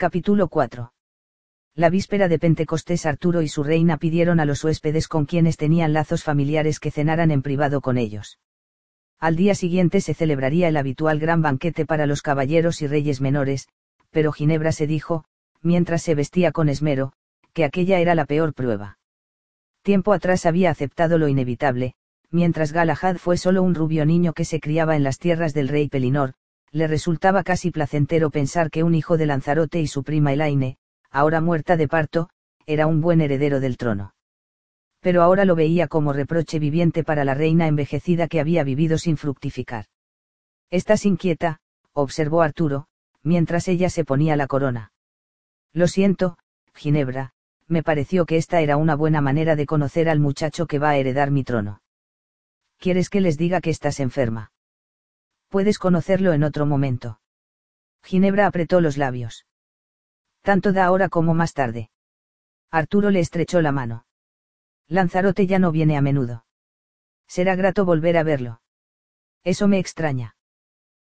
Capítulo 4. La víspera de Pentecostés Arturo y su reina pidieron a los huéspedes con quienes tenían lazos familiares que cenaran en privado con ellos. Al día siguiente se celebraría el habitual gran banquete para los caballeros y reyes menores, pero Ginebra se dijo, mientras se vestía con esmero, que aquella era la peor prueba. Tiempo atrás había aceptado lo inevitable, mientras Galahad fue solo un rubio niño que se criaba en las tierras del rey Pelinor, le resultaba casi placentero pensar que un hijo de Lanzarote y su prima Elaine, ahora muerta de parto, era un buen heredero del trono. Pero ahora lo veía como reproche viviente para la reina envejecida que había vivido sin fructificar. Estás inquieta, observó Arturo, mientras ella se ponía la corona. Lo siento, Ginebra, me pareció que esta era una buena manera de conocer al muchacho que va a heredar mi trono. ¿Quieres que les diga que estás enferma? Puedes conocerlo en otro momento. Ginebra apretó los labios. Tanto da ahora como más tarde. Arturo le estrechó la mano. Lanzarote ya no viene a menudo. Será grato volver a verlo. Eso me extraña.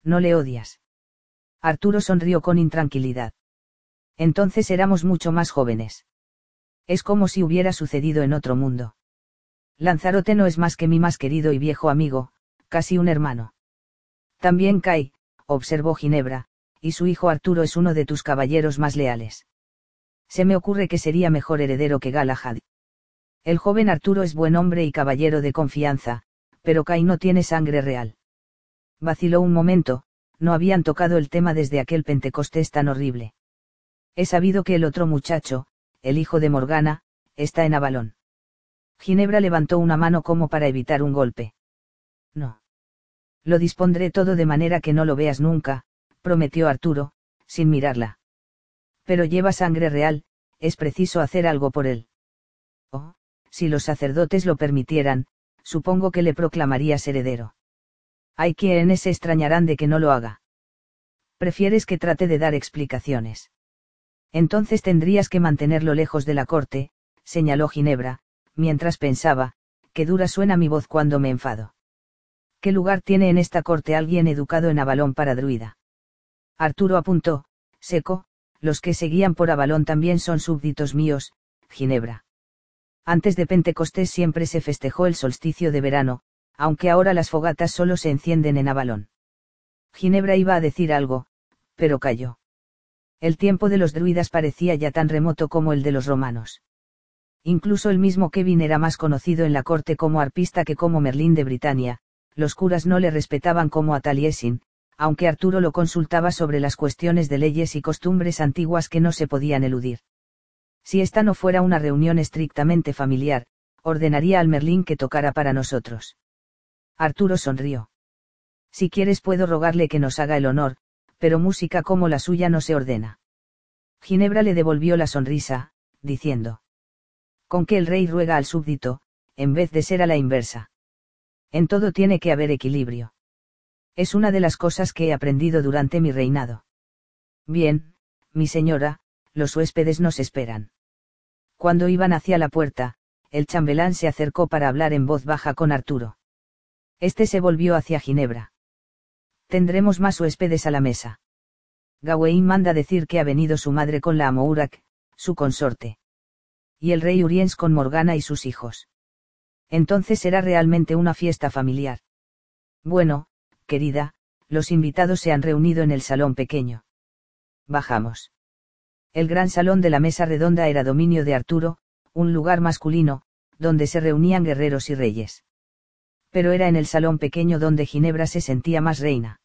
No le odias. Arturo sonrió con intranquilidad. Entonces éramos mucho más jóvenes. Es como si hubiera sucedido en otro mundo. Lanzarote no es más que mi más querido y viejo amigo, casi un hermano. También Kai, observó Ginebra, y su hijo Arturo es uno de tus caballeros más leales. Se me ocurre que sería mejor heredero que Galahad. El joven Arturo es buen hombre y caballero de confianza, pero Kai no tiene sangre real. Vaciló un momento, no habían tocado el tema desde aquel Pentecostés tan horrible. He sabido que el otro muchacho, el hijo de Morgana, está en Avalón. Ginebra levantó una mano como para evitar un golpe. No. Lo dispondré todo de manera que no lo veas nunca, prometió Arturo, sin mirarla. Pero lleva sangre real, es preciso hacer algo por él. Oh, si los sacerdotes lo permitieran, supongo que le proclamarías heredero. Hay quienes se extrañarán de que no lo haga. Prefieres que trate de dar explicaciones. Entonces tendrías que mantenerlo lejos de la corte, señaló Ginebra, mientras pensaba, qué dura suena mi voz cuando me enfado. ¿Qué lugar tiene en esta corte alguien educado en Avalón para druida? Arturo apuntó, seco, los que seguían por Avalón también son súbditos míos, Ginebra. Antes de Pentecostés siempre se festejó el solsticio de verano, aunque ahora las fogatas solo se encienden en Avalón. Ginebra iba a decir algo, pero calló. El tiempo de los druidas parecía ya tan remoto como el de los romanos. Incluso el mismo Kevin era más conocido en la corte como arpista que como Merlín de Britania, los curas no le respetaban como a Taliesin, aunque Arturo lo consultaba sobre las cuestiones de leyes y costumbres antiguas que no se podían eludir. Si esta no fuera una reunión estrictamente familiar, ordenaría al Merlín que tocara para nosotros. Arturo sonrió. Si quieres puedo rogarle que nos haga el honor, pero música como la suya no se ordena. Ginebra le devolvió la sonrisa, diciendo. Con que el rey ruega al súbdito, en vez de ser a la inversa. En todo tiene que haber equilibrio. Es una de las cosas que he aprendido durante mi reinado. Bien, mi señora, los huéspedes nos esperan. Cuando iban hacia la puerta, el chambelán se acercó para hablar en voz baja con Arturo. Este se volvió hacia Ginebra. Tendremos más huéspedes a la mesa. Gawain manda decir que ha venido su madre con la Amourak, su consorte. Y el rey Uriens con Morgana y sus hijos. Entonces será realmente una fiesta familiar. Bueno, querida, los invitados se han reunido en el salón pequeño. Bajamos. El gran salón de la mesa redonda era dominio de Arturo, un lugar masculino, donde se reunían guerreros y reyes. Pero era en el salón pequeño donde Ginebra se sentía más reina.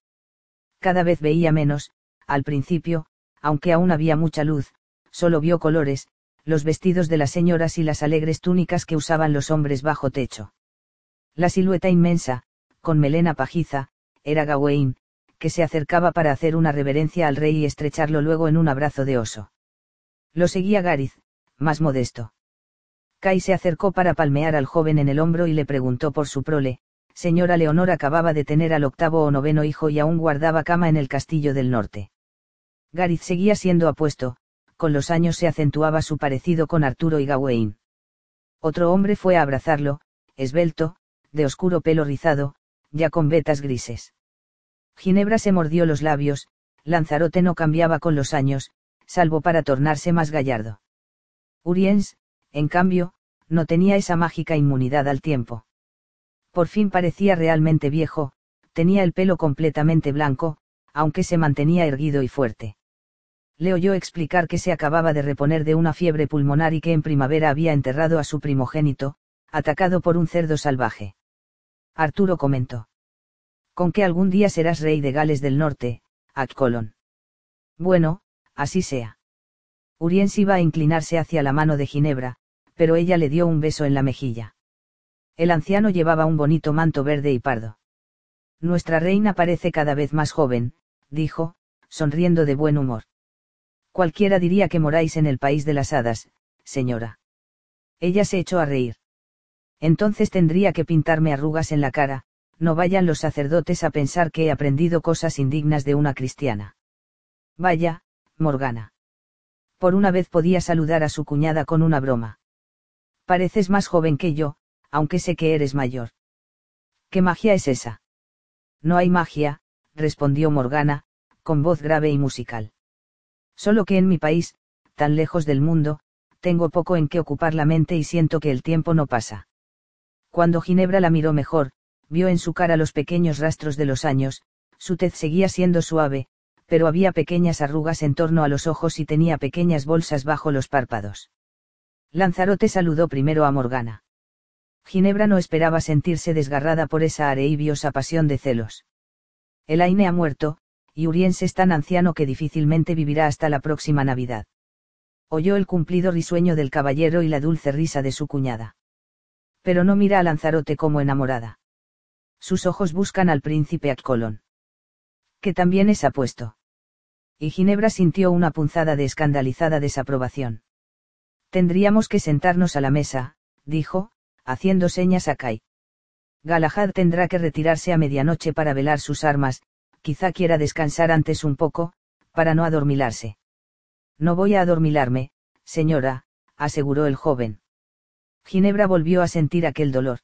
Cada vez veía menos, al principio, aunque aún había mucha luz, solo vio colores, los vestidos de las señoras y las alegres túnicas que usaban los hombres bajo techo. La silueta inmensa, con melena pajiza, era Gawain, que se acercaba para hacer una reverencia al rey y estrecharlo luego en un abrazo de oso. Lo seguía Garith, más modesto. Kai se acercó para palmear al joven en el hombro y le preguntó por su prole, señora Leonor acababa de tener al octavo o noveno hijo y aún guardaba cama en el castillo del norte. Garith seguía siendo apuesto, con los años se acentuaba su parecido con Arturo y Gawain. Otro hombre fue a abrazarlo, esbelto, de oscuro pelo rizado, ya con vetas grises. Ginebra se mordió los labios, Lanzarote no cambiaba con los años, salvo para tornarse más gallardo. Uriens, en cambio, no tenía esa mágica inmunidad al tiempo. Por fin parecía realmente viejo, tenía el pelo completamente blanco, aunque se mantenía erguido y fuerte. Le oyó explicar que se acababa de reponer de una fiebre pulmonar y que en primavera había enterrado a su primogénito, atacado por un cerdo salvaje. Arturo comentó. Con que algún día serás rey de Gales del Norte, Accolon. Bueno, así sea. Uriens iba a inclinarse hacia la mano de Ginebra, pero ella le dio un beso en la mejilla. El anciano llevaba un bonito manto verde y pardo. Nuestra reina parece cada vez más joven, dijo, sonriendo de buen humor. Cualquiera diría que moráis en el país de las hadas, señora. Ella se echó a reír. Entonces tendría que pintarme arrugas en la cara, no vayan los sacerdotes a pensar que he aprendido cosas indignas de una cristiana. Vaya, Morgana. Por una vez podía saludar a su cuñada con una broma. Pareces más joven que yo, aunque sé que eres mayor. ¿Qué magia es esa? No hay magia, respondió Morgana, con voz grave y musical. Solo que en mi país, tan lejos del mundo, tengo poco en que ocupar la mente y siento que el tiempo no pasa. Cuando Ginebra la miró mejor, vio en su cara los pequeños rastros de los años, su tez seguía siendo suave, pero había pequeñas arrugas en torno a los ojos y tenía pequeñas bolsas bajo los párpados. Lanzarote saludó primero a Morgana. Ginebra no esperaba sentirse desgarrada por esa areibiosa pasión de celos. El Aine ha muerto, y Uriens es tan anciano que difícilmente vivirá hasta la próxima Navidad. Oyó el cumplido risueño del caballero y la dulce risa de su cuñada. Pero no mira a Lanzarote como enamorada. Sus ojos buscan al príncipe Accolon. Que también es apuesto. Y Ginebra sintió una punzada de escandalizada desaprobación. Tendríamos que sentarnos a la mesa, dijo, haciendo señas a Kai. Galahad tendrá que retirarse a medianoche para velar sus armas, quizá quiera descansar antes un poco, para no adormilarse. No voy a adormilarme, señora, aseguró el joven. Ginebra volvió a sentir aquel dolor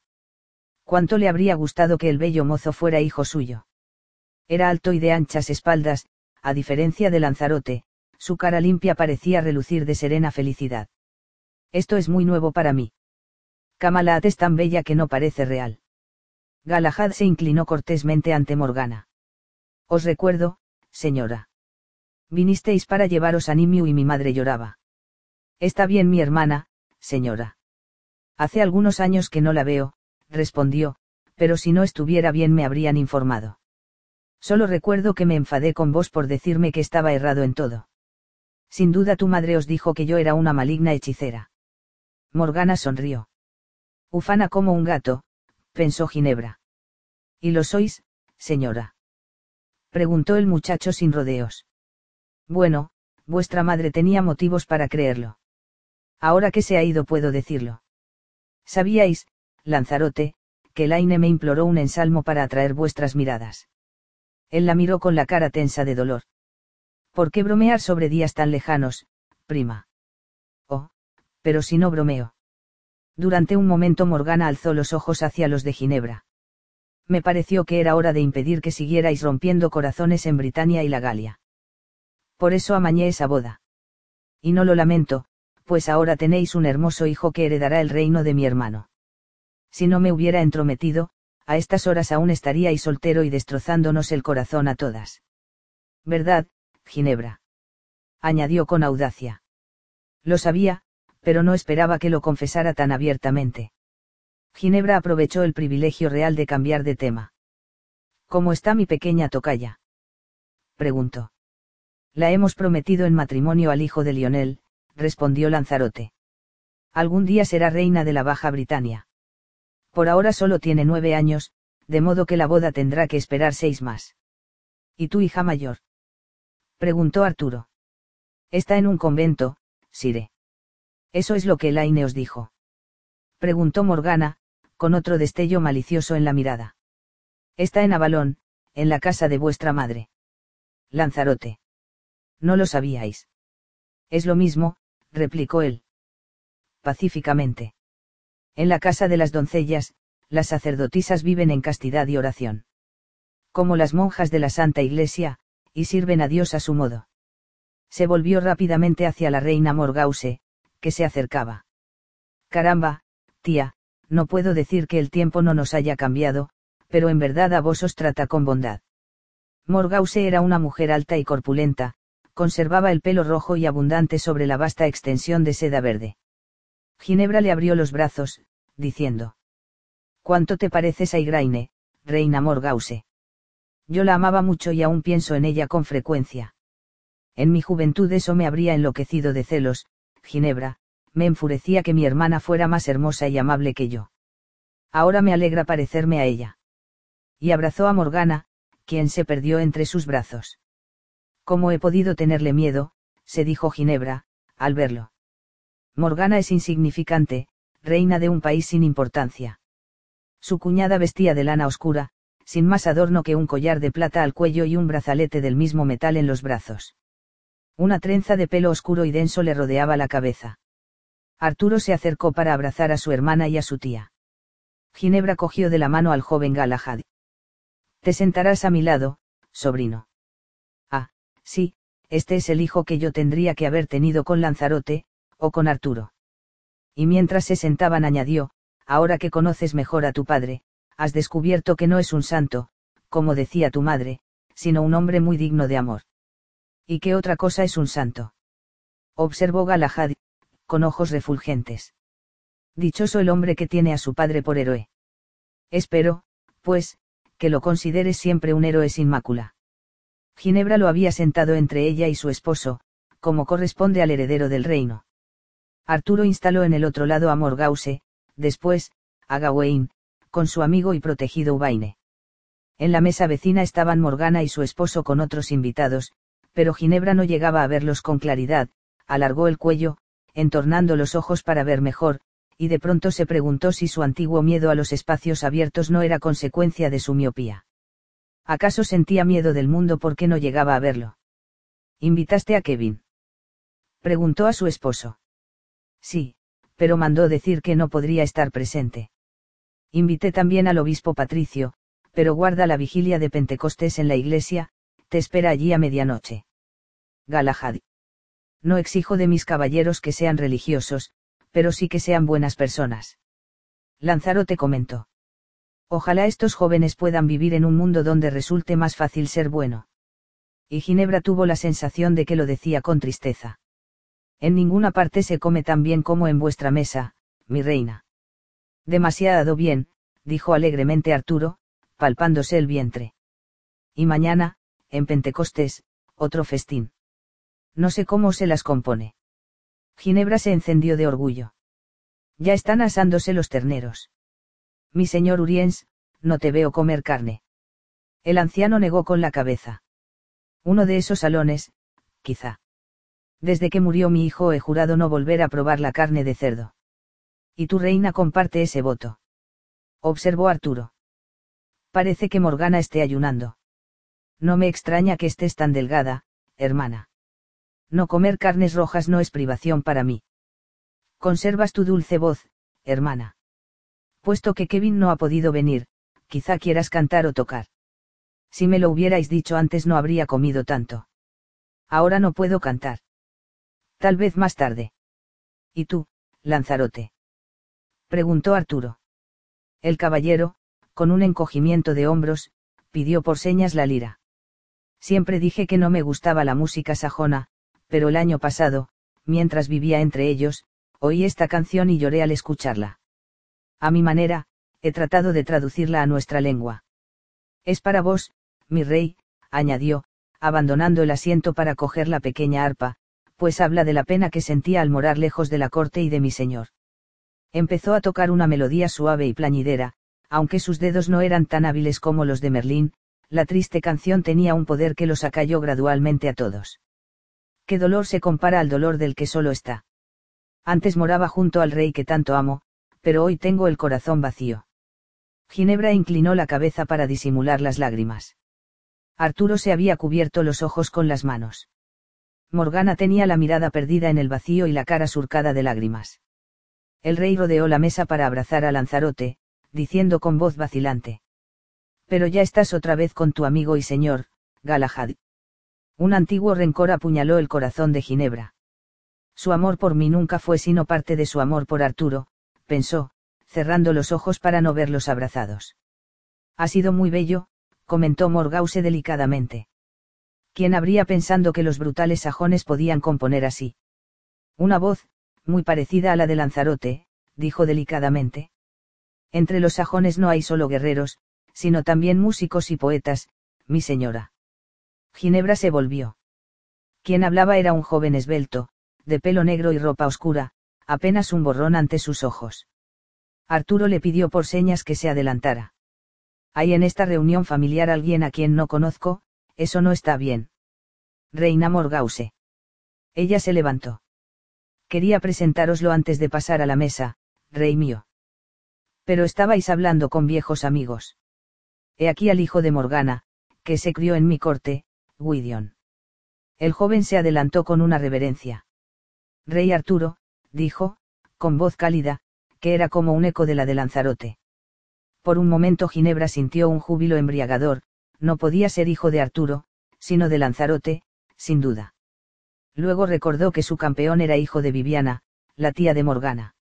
cuánto le habría gustado que el bello mozo fuera hijo suyo. Era alto y de anchas espaldas, a diferencia de Lanzarote, su cara limpia parecía relucir de serena felicidad. Esto es muy nuevo para mí. Kamalat es tan bella que no parece real. Galahad se inclinó cortésmente ante Morgana. Os recuerdo, señora. Vinisteis para llevaros a Nimiu y mi madre lloraba. Está bien mi hermana, señora. Hace algunos años que no la veo, respondió, pero si no estuviera bien me habrían informado. Solo recuerdo que me enfadé con vos por decirme que estaba errado en todo. Sin duda tu madre os dijo que yo era una maligna hechicera. Morgana sonrió. Ufana como un gato, pensó Ginebra. ¿Y lo sois, señora? Preguntó el muchacho sin rodeos. Bueno, vuestra madre tenía motivos para creerlo. Ahora que se ha ido puedo decirlo. Sabíais, Lanzarote, que Laine me imploró un ensalmo para atraer vuestras miradas. Él la miró con la cara tensa de dolor. ¿Por qué bromear sobre días tan lejanos, prima? Oh, pero si no bromeo. Durante un momento Morgana alzó los ojos hacia los de Ginebra. Me pareció que era hora de impedir que siguierais rompiendo corazones en Britania y la Galia. Por eso amañé esa boda. Y no lo lamento, pues ahora tenéis un hermoso hijo que heredará el reino de mi hermano si no me hubiera entrometido, a estas horas aún estaríais soltero y destrozándonos el corazón a todas. ¿Verdad, Ginebra? añadió con audacia. Lo sabía, pero no esperaba que lo confesara tan abiertamente. Ginebra aprovechó el privilegio real de cambiar de tema. ¿Cómo está mi pequeña tocaya? preguntó. La hemos prometido en matrimonio al hijo de Lionel, respondió Lanzarote. Algún día será reina de la Baja Britania. Por ahora solo tiene nueve años, de modo que la boda tendrá que esperar seis más. ¿Y tu hija mayor? preguntó Arturo. Está en un convento, Sire. Eso es lo que Elaine os dijo. Preguntó Morgana, con otro destello malicioso en la mirada. Está en Avalón, en la casa de vuestra madre. Lanzarote. No lo sabíais. Es lo mismo, replicó él. Pacíficamente. En la casa de las doncellas, las sacerdotisas viven en castidad y oración. Como las monjas de la Santa Iglesia, y sirven a Dios a su modo. Se volvió rápidamente hacia la reina Morgause, que se acercaba. Caramba, tía, no puedo decir que el tiempo no nos haya cambiado, pero en verdad a vos os trata con bondad. Morgause era una mujer alta y corpulenta, conservaba el pelo rojo y abundante sobre la vasta extensión de seda verde. Ginebra le abrió los brazos, diciendo. ¿Cuánto te pareces a Igraine, reina Morgause? Yo la amaba mucho y aún pienso en ella con frecuencia. En mi juventud eso me habría enloquecido de celos, Ginebra, me enfurecía que mi hermana fuera más hermosa y amable que yo. Ahora me alegra parecerme a ella. Y abrazó a Morgana, quien se perdió entre sus brazos. ¿Cómo he podido tenerle miedo? se dijo Ginebra, al verlo. Morgana es insignificante, reina de un país sin importancia. Su cuñada vestía de lana oscura, sin más adorno que un collar de plata al cuello y un brazalete del mismo metal en los brazos. Una trenza de pelo oscuro y denso le rodeaba la cabeza. Arturo se acercó para abrazar a su hermana y a su tía. Ginebra cogió de la mano al joven Galahad. Te sentarás a mi lado, sobrino. Ah, sí, este es el hijo que yo tendría que haber tenido con Lanzarote, o con Arturo. Y mientras se sentaban añadió, ahora que conoces mejor a tu padre, has descubierto que no es un santo, como decía tu madre, sino un hombre muy digno de amor. ¿Y qué otra cosa es un santo? Observó Galahad, con ojos refulgentes. Dichoso el hombre que tiene a su padre por héroe. Espero, pues, que lo consideres siempre un héroe sin mácula. Ginebra lo había sentado entre ella y su esposo, como corresponde al heredero del reino. Arturo instaló en el otro lado a Morgause, después, a Gawain, con su amigo y protegido Ubaine. En la mesa vecina estaban Morgana y su esposo con otros invitados, pero Ginebra no llegaba a verlos con claridad, alargó el cuello, entornando los ojos para ver mejor, y de pronto se preguntó si su antiguo miedo a los espacios abiertos no era consecuencia de su miopía. ¿Acaso sentía miedo del mundo porque no llegaba a verlo? ¿Invitaste a Kevin? Preguntó a su esposo. Sí, pero mandó decir que no podría estar presente. Invité también al obispo Patricio, pero guarda la vigilia de Pentecostés en la iglesia, te espera allí a medianoche. Galahad. No exijo de mis caballeros que sean religiosos, pero sí que sean buenas personas. Lanzarote comentó. Ojalá estos jóvenes puedan vivir en un mundo donde resulte más fácil ser bueno. Y Ginebra tuvo la sensación de que lo decía con tristeza. En ninguna parte se come tan bien como en vuestra mesa, mi reina. Demasiado bien, dijo alegremente Arturo, palpándose el vientre. Y mañana, en Pentecostés, otro festín. No sé cómo se las compone. Ginebra se encendió de orgullo. Ya están asándose los terneros. Mi señor Uriens, no te veo comer carne. El anciano negó con la cabeza. Uno de esos salones, quizá. Desde que murió mi hijo he jurado no volver a probar la carne de cerdo. Y tu reina comparte ese voto. Observó Arturo. Parece que Morgana esté ayunando. No me extraña que estés tan delgada, hermana. No comer carnes rojas no es privación para mí. Conservas tu dulce voz, hermana. Puesto que Kevin no ha podido venir, quizá quieras cantar o tocar. Si me lo hubierais dicho antes no habría comido tanto. Ahora no puedo cantar. Tal vez más tarde. ¿Y tú, Lanzarote? preguntó Arturo. El caballero, con un encogimiento de hombros, pidió por señas la lira. Siempre dije que no me gustaba la música sajona, pero el año pasado, mientras vivía entre ellos, oí esta canción y lloré al escucharla. A mi manera, he tratado de traducirla a nuestra lengua. Es para vos, mi rey, añadió, abandonando el asiento para coger la pequeña arpa, pues habla de la pena que sentía al morar lejos de la corte y de mi señor. Empezó a tocar una melodía suave y plañidera, aunque sus dedos no eran tan hábiles como los de Merlín, la triste canción tenía un poder que los acalló gradualmente a todos. ¿Qué dolor se compara al dolor del que solo está? Antes moraba junto al rey que tanto amo, pero hoy tengo el corazón vacío. Ginebra inclinó la cabeza para disimular las lágrimas. Arturo se había cubierto los ojos con las manos. Morgana tenía la mirada perdida en el vacío y la cara surcada de lágrimas. El rey rodeó la mesa para abrazar a Lanzarote, diciendo con voz vacilante. Pero ya estás otra vez con tu amigo y señor, Galahad. Un antiguo rencor apuñaló el corazón de Ginebra. Su amor por mí nunca fue sino parte de su amor por Arturo, pensó, cerrando los ojos para no verlos abrazados. Ha sido muy bello, comentó Morgause delicadamente. ¿Quién habría pensando que los brutales sajones podían componer así? Una voz, muy parecida a la de Lanzarote, dijo delicadamente. Entre los sajones no hay solo guerreros, sino también músicos y poetas, mi señora. Ginebra se volvió. Quien hablaba era un joven esbelto, de pelo negro y ropa oscura, apenas un borrón ante sus ojos. Arturo le pidió por señas que se adelantara. Hay en esta reunión familiar alguien a quien no conozco, eso no está bien. Reina Morgause. Ella se levantó. Quería presentároslo antes de pasar a la mesa, rey mío. Pero estabais hablando con viejos amigos. He aquí al hijo de Morgana, que se crió en mi corte, Gwydion. El joven se adelantó con una reverencia. Rey Arturo, dijo, con voz cálida, que era como un eco de la de Lanzarote. Por un momento Ginebra sintió un júbilo embriagador, no podía ser hijo de Arturo, sino de Lanzarote, sin duda. Luego recordó que su campeón era hijo de Viviana, la tía de Morgana.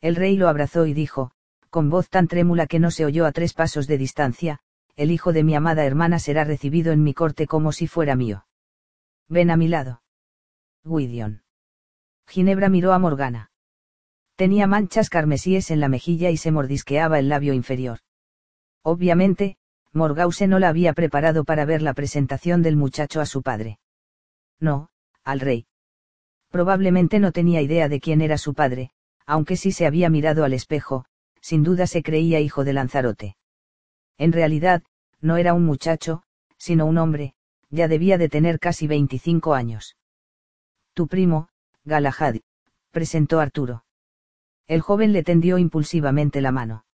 El rey lo abrazó y dijo, con voz tan trémula que no se oyó a tres pasos de distancia, el hijo de mi amada hermana será recibido en mi corte como si fuera mío. Ven a mi lado. Gwydion. Ginebra miró a Morgana. Tenía manchas carmesíes en la mejilla y se mordisqueaba el labio inferior. Obviamente, Morgause no la había preparado para ver la presentación del muchacho a su padre. No, al rey. Probablemente no tenía idea de quién era su padre, aunque sí se había mirado al espejo, sin duda se creía hijo de Lanzarote. En realidad, no era un muchacho, sino un hombre, ya debía de tener casi 25 años. Tu primo, Galahad, presentó Arturo. El joven le tendió impulsivamente la mano.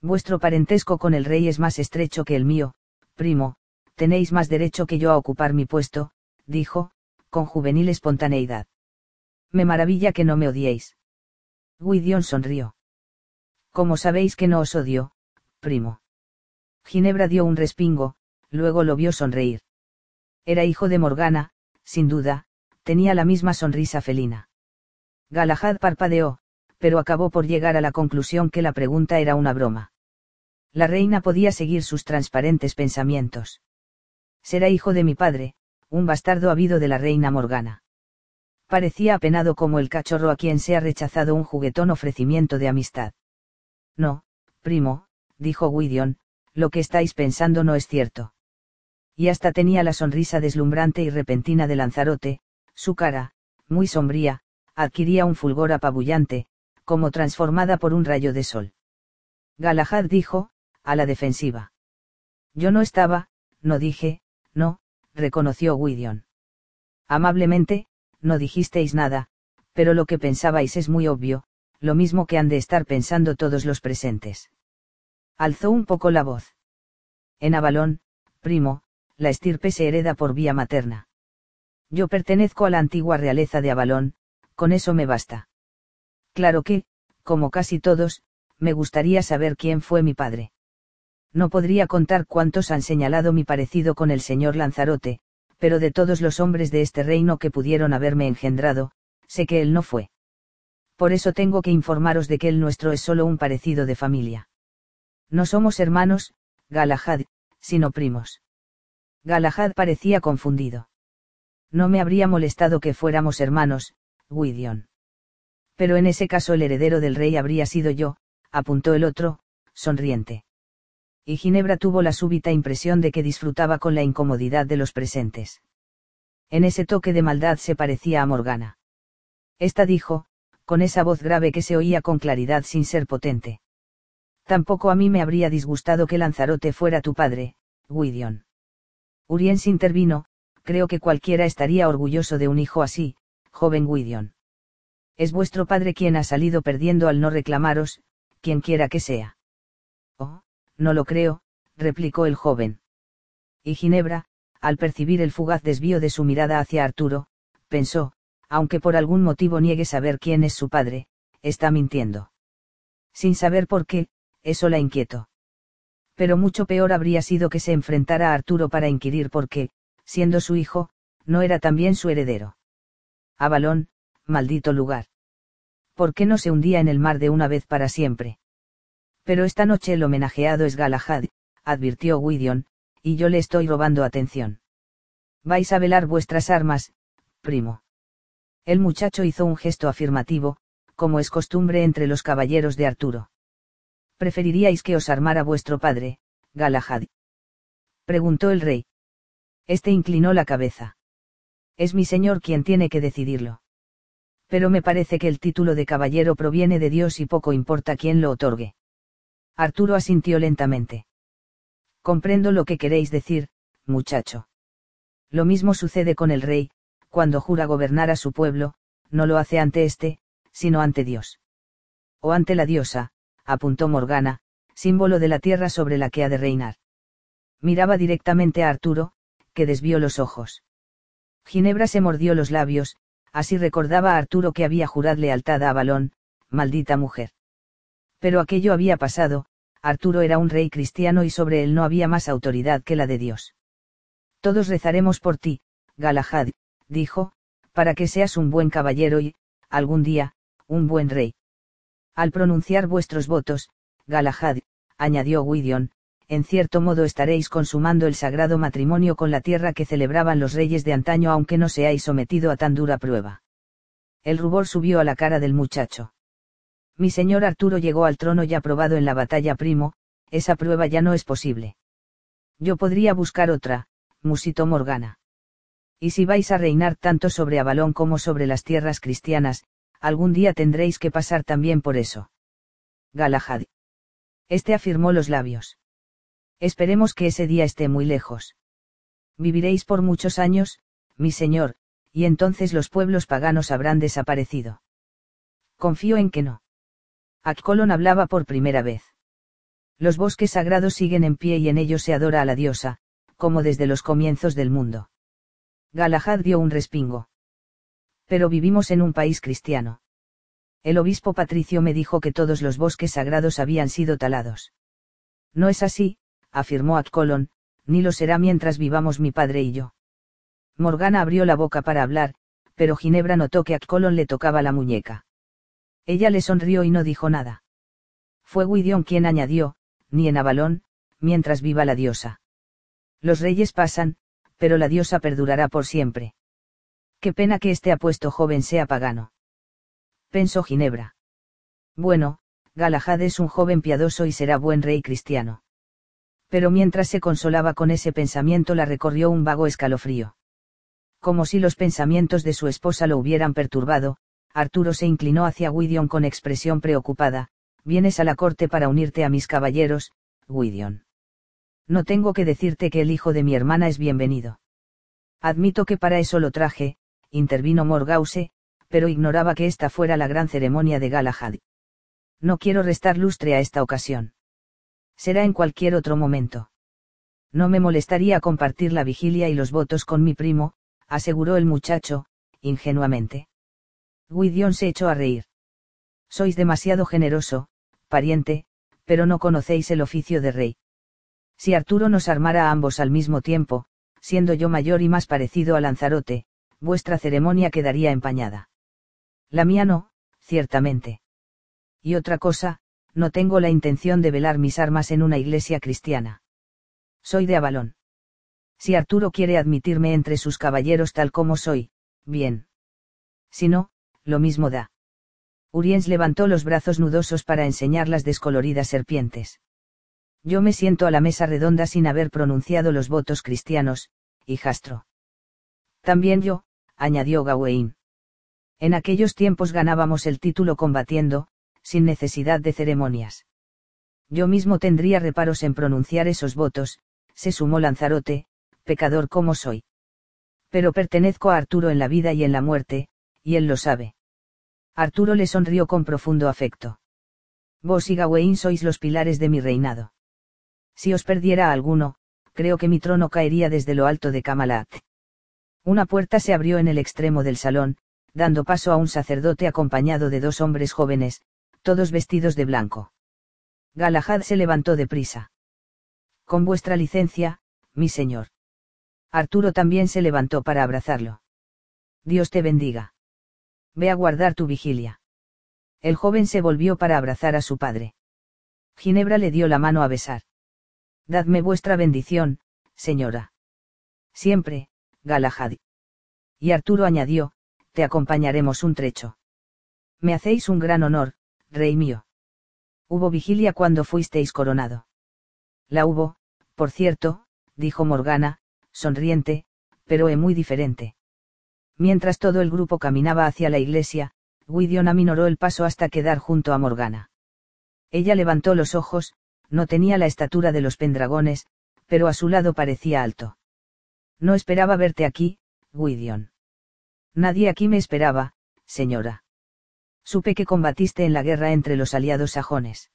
Vuestro parentesco con el rey es más estrecho que el mío, primo, tenéis más derecho que yo a ocupar mi puesto, dijo, con juvenil espontaneidad. Me maravilla que no me odiéis. Gwydion sonrió. ¿Cómo sabéis que no os odio, primo? Ginebra dio un respingo, luego lo vio sonreír. Era hijo de Morgana, sin duda, tenía la misma sonrisa felina. Galahad parpadeó, pero acabó por llegar a la conclusión que la pregunta era una broma. La reina podía seguir sus transparentes pensamientos. Será hijo de mi padre, un bastardo habido de la reina Morgana. Parecía apenado como el cachorro a quien se ha rechazado un juguetón ofrecimiento de amistad. No, primo, dijo Gwydion, lo que estáis pensando no es cierto. Y hasta tenía la sonrisa deslumbrante y repentina de Lanzarote, su cara, muy sombría, adquiría un fulgor apabullante, como transformada por un rayo de sol. Galahad dijo, a la defensiva. Yo no estaba, no dije, no, reconoció Gwydion. Amablemente, no dijisteis nada, pero lo que pensabais es muy obvio, lo mismo que han de estar pensando todos los presentes. Alzó un poco la voz. En Avalón, primo, la estirpe se hereda por vía materna. Yo pertenezco a la antigua realeza de Avalón, con eso me basta. Claro que, como casi todos, me gustaría saber quién fue mi padre. No podría contar cuántos han señalado mi parecido con el señor Lanzarote, pero de todos los hombres de este reino que pudieron haberme engendrado, sé que él no fue. Por eso tengo que informaros de que el nuestro es solo un parecido de familia. No somos hermanos, Galahad, sino primos. Galahad parecía confundido. No me habría molestado que fuéramos hermanos, Gwydion pero en ese caso el heredero del rey habría sido yo, apuntó el otro, sonriente. Y Ginebra tuvo la súbita impresión de que disfrutaba con la incomodidad de los presentes. En ese toque de maldad se parecía a Morgana. Esta dijo, con esa voz grave que se oía con claridad sin ser potente. Tampoco a mí me habría disgustado que Lanzarote fuera tu padre, Gwydion. Uriens intervino, creo que cualquiera estaría orgulloso de un hijo así, joven Gwydion. Es vuestro padre quien ha salido perdiendo al no reclamaros, quien quiera que sea. Oh, no lo creo, replicó el joven. Y Ginebra, al percibir el fugaz desvío de su mirada hacia Arturo, pensó, aunque por algún motivo niegue saber quién es su padre, está mintiendo. Sin saber por qué, eso la inquietó. Pero mucho peor habría sido que se enfrentara a Arturo para inquirir por qué, siendo su hijo, no era también su heredero. Avalón, maldito lugar. ¿Por qué no se hundía en el mar de una vez para siempre? Pero esta noche el homenajeado es Galahad, advirtió Gwydion, y yo le estoy robando atención. Vais a velar vuestras armas, primo. El muchacho hizo un gesto afirmativo, como es costumbre entre los caballeros de Arturo. ¿Preferiríais que os armara vuestro padre, Galahad? Preguntó el rey. Este inclinó la cabeza. Es mi señor quien tiene que decidirlo. Pero me parece que el título de caballero proviene de Dios y poco importa quién lo otorgue. Arturo asintió lentamente. Comprendo lo que queréis decir, muchacho. Lo mismo sucede con el rey, cuando jura gobernar a su pueblo, no lo hace ante éste, sino ante Dios. O ante la diosa, apuntó Morgana, símbolo de la tierra sobre la que ha de reinar. Miraba directamente a Arturo, que desvió los ojos. Ginebra se mordió los labios, así recordaba a Arturo que había jurado lealtad a Avalón, maldita mujer. Pero aquello había pasado, Arturo era un rey cristiano y sobre él no había más autoridad que la de Dios. Todos rezaremos por ti, Galahad, dijo, para que seas un buen caballero y, algún día, un buen rey. Al pronunciar vuestros votos, Galahad, añadió Gwydion, en cierto modo estaréis consumando el sagrado matrimonio con la tierra que celebraban los reyes de antaño aunque no seáis sometido a tan dura prueba. El rubor subió a la cara del muchacho. Mi señor Arturo llegó al trono ya probado en la batalla primo, esa prueba ya no es posible. Yo podría buscar otra, musitó Morgana. Y si vais a reinar tanto sobre Avalón como sobre las tierras cristianas, algún día tendréis que pasar también por eso. Galahad. Este afirmó los labios. Esperemos que ese día esté muy lejos. Viviréis por muchos años, mi señor, y entonces los pueblos paganos habrán desaparecido. Confío en que no. Akkolon hablaba por primera vez. Los bosques sagrados siguen en pie y en ellos se adora a la diosa, como desde los comienzos del mundo. Galahad dio un respingo. Pero vivimos en un país cristiano. El obispo Patricio me dijo que todos los bosques sagrados habían sido talados. No es así, afirmó Akkolon, ni lo será mientras vivamos mi padre y yo. Morgana abrió la boca para hablar, pero Ginebra notó que Akkolon le tocaba la muñeca. Ella le sonrió y no dijo nada. Fue Gwydion quien añadió, ni en Avalón, mientras viva la diosa. Los reyes pasan, pero la diosa perdurará por siempre. Qué pena que este apuesto joven sea pagano. Pensó Ginebra. Bueno, Galahad es un joven piadoso y será buen rey cristiano. Pero mientras se consolaba con ese pensamiento la recorrió un vago escalofrío. Como si los pensamientos de su esposa lo hubieran perturbado, Arturo se inclinó hacia Gwydion con expresión preocupada, vienes a la corte para unirte a mis caballeros, Gwydion. No tengo que decirte que el hijo de mi hermana es bienvenido. Admito que para eso lo traje, intervino Morgause, pero ignoraba que esta fuera la gran ceremonia de Galahad. No quiero restar lustre a esta ocasión. Será en cualquier otro momento. No me molestaría compartir la vigilia y los votos con mi primo, aseguró el muchacho, ingenuamente. Gwydion se echó a reír. Sois demasiado generoso, pariente, pero no conocéis el oficio de rey. Si Arturo nos armara a ambos al mismo tiempo, siendo yo mayor y más parecido a Lanzarote, vuestra ceremonia quedaría empañada. La mía no, ciertamente. Y otra cosa, no tengo la intención de velar mis armas en una iglesia cristiana. Soy de Avalón. Si Arturo quiere admitirme entre sus caballeros tal como soy, bien. Si no, lo mismo da. Uriens levantó los brazos nudosos para enseñar las descoloridas serpientes. Yo me siento a la mesa redonda sin haber pronunciado los votos cristianos, hijastro. También yo, añadió Gawain. En aquellos tiempos ganábamos el título combatiendo, sin necesidad de ceremonias. Yo mismo tendría reparos en pronunciar esos votos, se sumó Lanzarote, pecador como soy. Pero pertenezco a Arturo en la vida y en la muerte, y él lo sabe. Arturo le sonrió con profundo afecto. Vos y Gawain sois los pilares de mi reinado. Si os perdiera alguno, creo que mi trono caería desde lo alto de Kamalat. Una puerta se abrió en el extremo del salón, dando paso a un sacerdote acompañado de dos hombres jóvenes, todos vestidos de blanco. Galahad se levantó deprisa. Con vuestra licencia, mi señor. Arturo también se levantó para abrazarlo. Dios te bendiga. Ve a guardar tu vigilia. El joven se volvió para abrazar a su padre. Ginebra le dio la mano a besar. Dadme vuestra bendición, señora. Siempre, Galahad. Y Arturo añadió, te acompañaremos un trecho. Me hacéis un gran honor, rey mío. Hubo vigilia cuando fuisteis coronado. La hubo, por cierto, dijo Morgana, sonriente, pero es muy diferente. Mientras todo el grupo caminaba hacia la iglesia, Gwydion aminoró el paso hasta quedar junto a Morgana. Ella levantó los ojos, no tenía la estatura de los pendragones, pero a su lado parecía alto. No esperaba verte aquí, Gwydion. Nadie aquí me esperaba, señora. Supe que combatiste en la guerra entre los aliados sajones.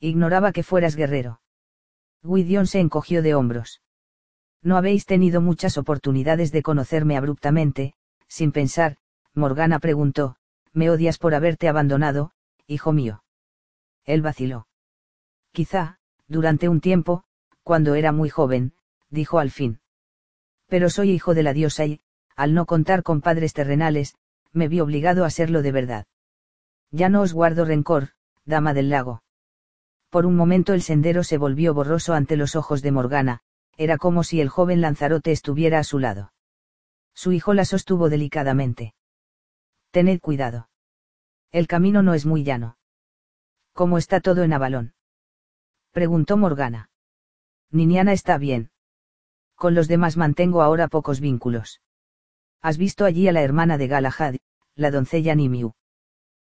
Ignoraba que fueras guerrero. Gwydion se encogió de hombros. No habéis tenido muchas oportunidades de conocerme abruptamente, sin pensar, Morgana preguntó, ¿me odias por haberte abandonado, hijo mío? Él vaciló. Quizá, durante un tiempo, cuando era muy joven, dijo al fin. Pero soy hijo de la diosa y, al no contar con padres terrenales, me vi obligado a serlo de verdad. Ya no os guardo rencor, dama del lago. Por un momento el sendero se volvió borroso ante los ojos de Morgana, era como si el joven Lanzarote estuviera a su lado. Su hijo la sostuvo delicadamente. Tened cuidado. El camino no es muy llano. ¿Cómo está todo en Avalón? Preguntó Morgana. Niniana está bien. Con los demás mantengo ahora pocos vínculos. ¿Has visto allí a la hermana de Galahad, la doncella Nimiu?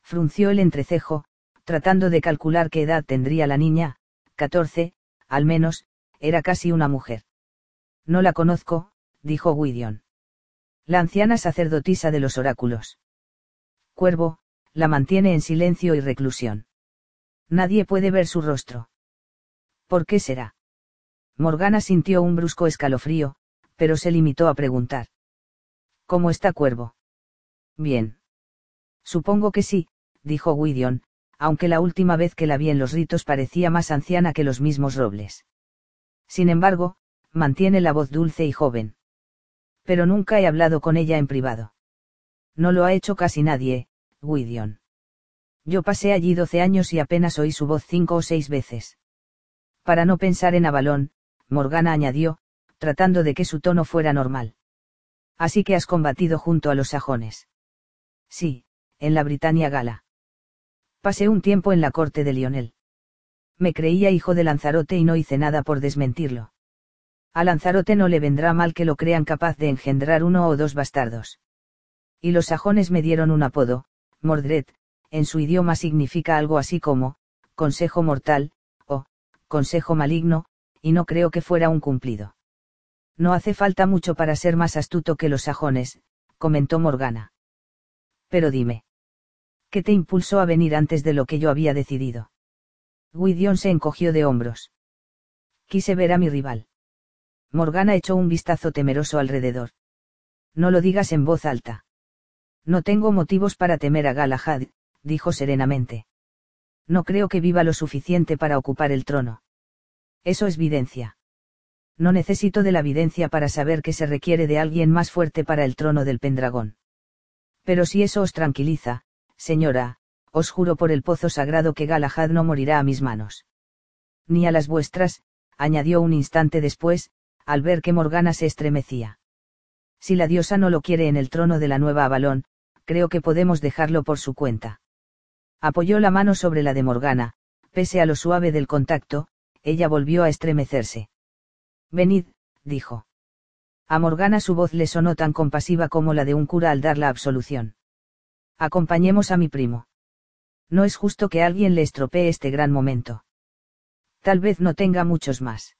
Frunció el entrecejo, tratando de calcular qué edad tendría la niña, catorce, al menos, era casi una mujer. No la conozco, dijo Gwydion. La anciana sacerdotisa de los oráculos. Cuervo, la mantiene en silencio y reclusión. Nadie puede ver su rostro. ¿Por qué será? Morgana sintió un brusco escalofrío, pero se limitó a preguntar. ¿Cómo está Cuervo? Bien. Supongo que sí, dijo Gwydion, aunque la última vez que la vi en los ritos parecía más anciana que los mismos robles. Sin embargo, mantiene la voz dulce y joven. Pero nunca he hablado con ella en privado. No lo ha hecho casi nadie, Gwydion. Yo pasé allí doce años y apenas oí su voz cinco o seis veces. Para no pensar en Avalón, Morgana añadió, tratando de que su tono fuera normal. Así que has combatido junto a los sajones. Sí, en la Britannia Gala. Pasé un tiempo en la corte de Lionel me creía hijo de Lanzarote y no hice nada por desmentirlo. A Lanzarote no le vendrá mal que lo crean capaz de engendrar uno o dos bastardos. Y los sajones me dieron un apodo, Mordred, en su idioma significa algo así como, consejo mortal, o, consejo maligno, y no creo que fuera un cumplido. No hace falta mucho para ser más astuto que los sajones, comentó Morgana. Pero dime. ¿Qué te impulsó a venir antes de lo que yo había decidido? Gwydion se encogió de hombros. Quise ver a mi rival. Morgana echó un vistazo temeroso alrededor. No lo digas en voz alta. No tengo motivos para temer a Galahad, dijo serenamente. No creo que viva lo suficiente para ocupar el trono. Eso es evidencia. No necesito de la evidencia para saber que se requiere de alguien más fuerte para el trono del Pendragón. Pero si eso os tranquiliza, señora, os juro por el pozo sagrado que Galahad no morirá a mis manos. Ni a las vuestras, añadió un instante después, al ver que Morgana se estremecía. Si la diosa no lo quiere en el trono de la nueva Avalón, creo que podemos dejarlo por su cuenta. Apoyó la mano sobre la de Morgana, pese a lo suave del contacto, ella volvió a estremecerse. Venid, dijo. A Morgana su voz le sonó tan compasiva como la de un cura al dar la absolución. Acompañemos a mi primo. No es justo que alguien le estropee este gran momento. Tal vez no tenga muchos más.